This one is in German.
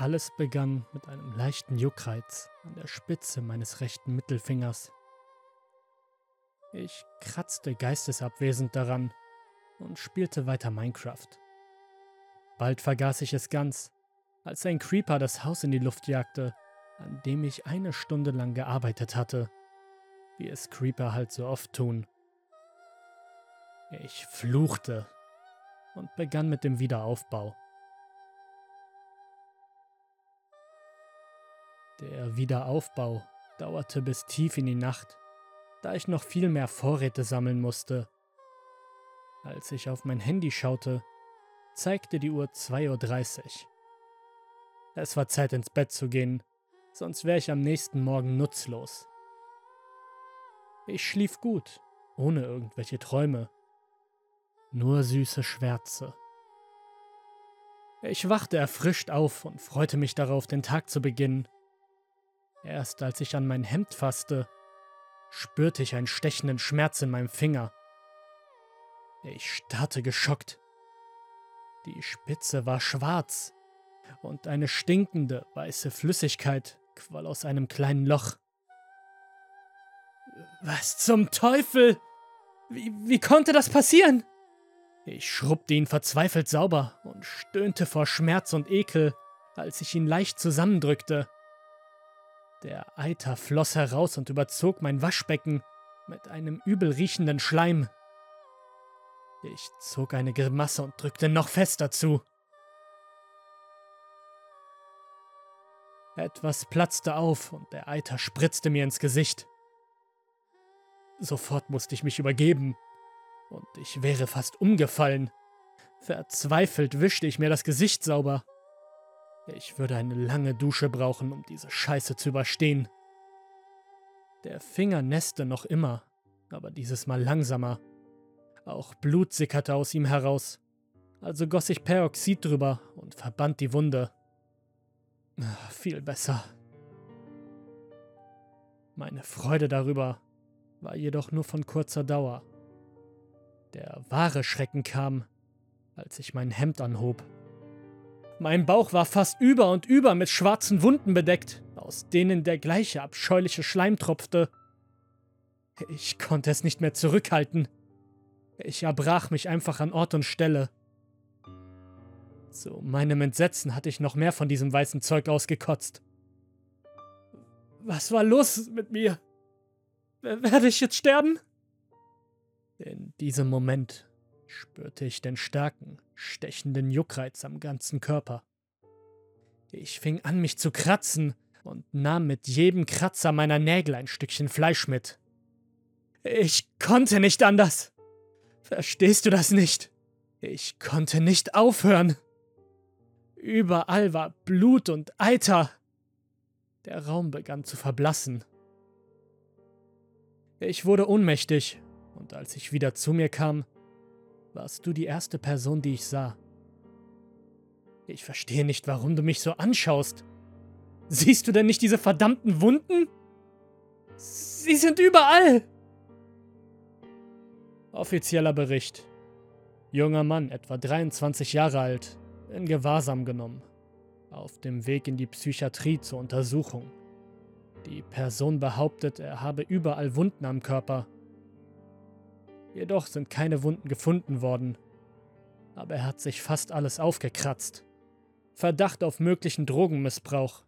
Alles begann mit einem leichten Juckreiz an der Spitze meines rechten Mittelfingers. Ich kratzte geistesabwesend daran und spielte weiter Minecraft. Bald vergaß ich es ganz, als ein Creeper das Haus in die Luft jagte, an dem ich eine Stunde lang gearbeitet hatte, wie es Creeper halt so oft tun. Ich fluchte und begann mit dem Wiederaufbau. Der Wiederaufbau dauerte bis tief in die Nacht, da ich noch viel mehr Vorräte sammeln musste. Als ich auf mein Handy schaute, zeigte die Uhr 2.30 Uhr. Es war Zeit ins Bett zu gehen, sonst wäre ich am nächsten Morgen nutzlos. Ich schlief gut, ohne irgendwelche Träume. Nur süße Schwärze. Ich wachte erfrischt auf und freute mich darauf, den Tag zu beginnen. Erst als ich an mein Hemd fasste, spürte ich einen stechenden Schmerz in meinem Finger. Ich starrte geschockt. Die Spitze war schwarz und eine stinkende weiße Flüssigkeit quoll aus einem kleinen Loch. Was zum Teufel? Wie, wie konnte das passieren? Ich schrubbte ihn verzweifelt sauber und stöhnte vor Schmerz und Ekel, als ich ihn leicht zusammendrückte. Der Eiter floss heraus und überzog mein Waschbecken mit einem übel riechenden Schleim. Ich zog eine Grimasse und drückte noch fester zu. Etwas platzte auf und der Eiter spritzte mir ins Gesicht. Sofort musste ich mich übergeben und ich wäre fast umgefallen. Verzweifelt wischte ich mir das Gesicht sauber. Ich würde eine lange Dusche brauchen, um diese Scheiße zu überstehen. Der Finger nässte noch immer, aber dieses Mal langsamer. Auch Blut sickerte aus ihm heraus. Also goss ich Peroxid drüber und verband die Wunde. Ah, viel besser. Meine Freude darüber war jedoch nur von kurzer Dauer. Der wahre Schrecken kam, als ich mein Hemd anhob. Mein Bauch war fast über und über mit schwarzen Wunden bedeckt, aus denen der gleiche abscheuliche Schleim tropfte. Ich konnte es nicht mehr zurückhalten. Ich erbrach mich einfach an Ort und Stelle. Zu meinem Entsetzen hatte ich noch mehr von diesem weißen Zeug ausgekotzt. Was war los mit mir? Werde ich jetzt sterben? In diesem Moment spürte ich den starken, stechenden Juckreiz am ganzen Körper. Ich fing an, mich zu kratzen und nahm mit jedem Kratzer meiner Nägel ein Stückchen Fleisch mit. Ich konnte nicht anders. Verstehst du das nicht? Ich konnte nicht aufhören. Überall war Blut und Eiter. Der Raum begann zu verblassen. Ich wurde ohnmächtig, und als ich wieder zu mir kam, warst du die erste Person, die ich sah. Ich verstehe nicht, warum du mich so anschaust. Siehst du denn nicht diese verdammten Wunden? Sie sind überall! Offizieller Bericht. Junger Mann, etwa 23 Jahre alt, in Gewahrsam genommen. Auf dem Weg in die Psychiatrie zur Untersuchung. Die Person behauptet, er habe überall Wunden am Körper Jedoch sind keine Wunden gefunden worden. Aber er hat sich fast alles aufgekratzt. Verdacht auf möglichen Drogenmissbrauch.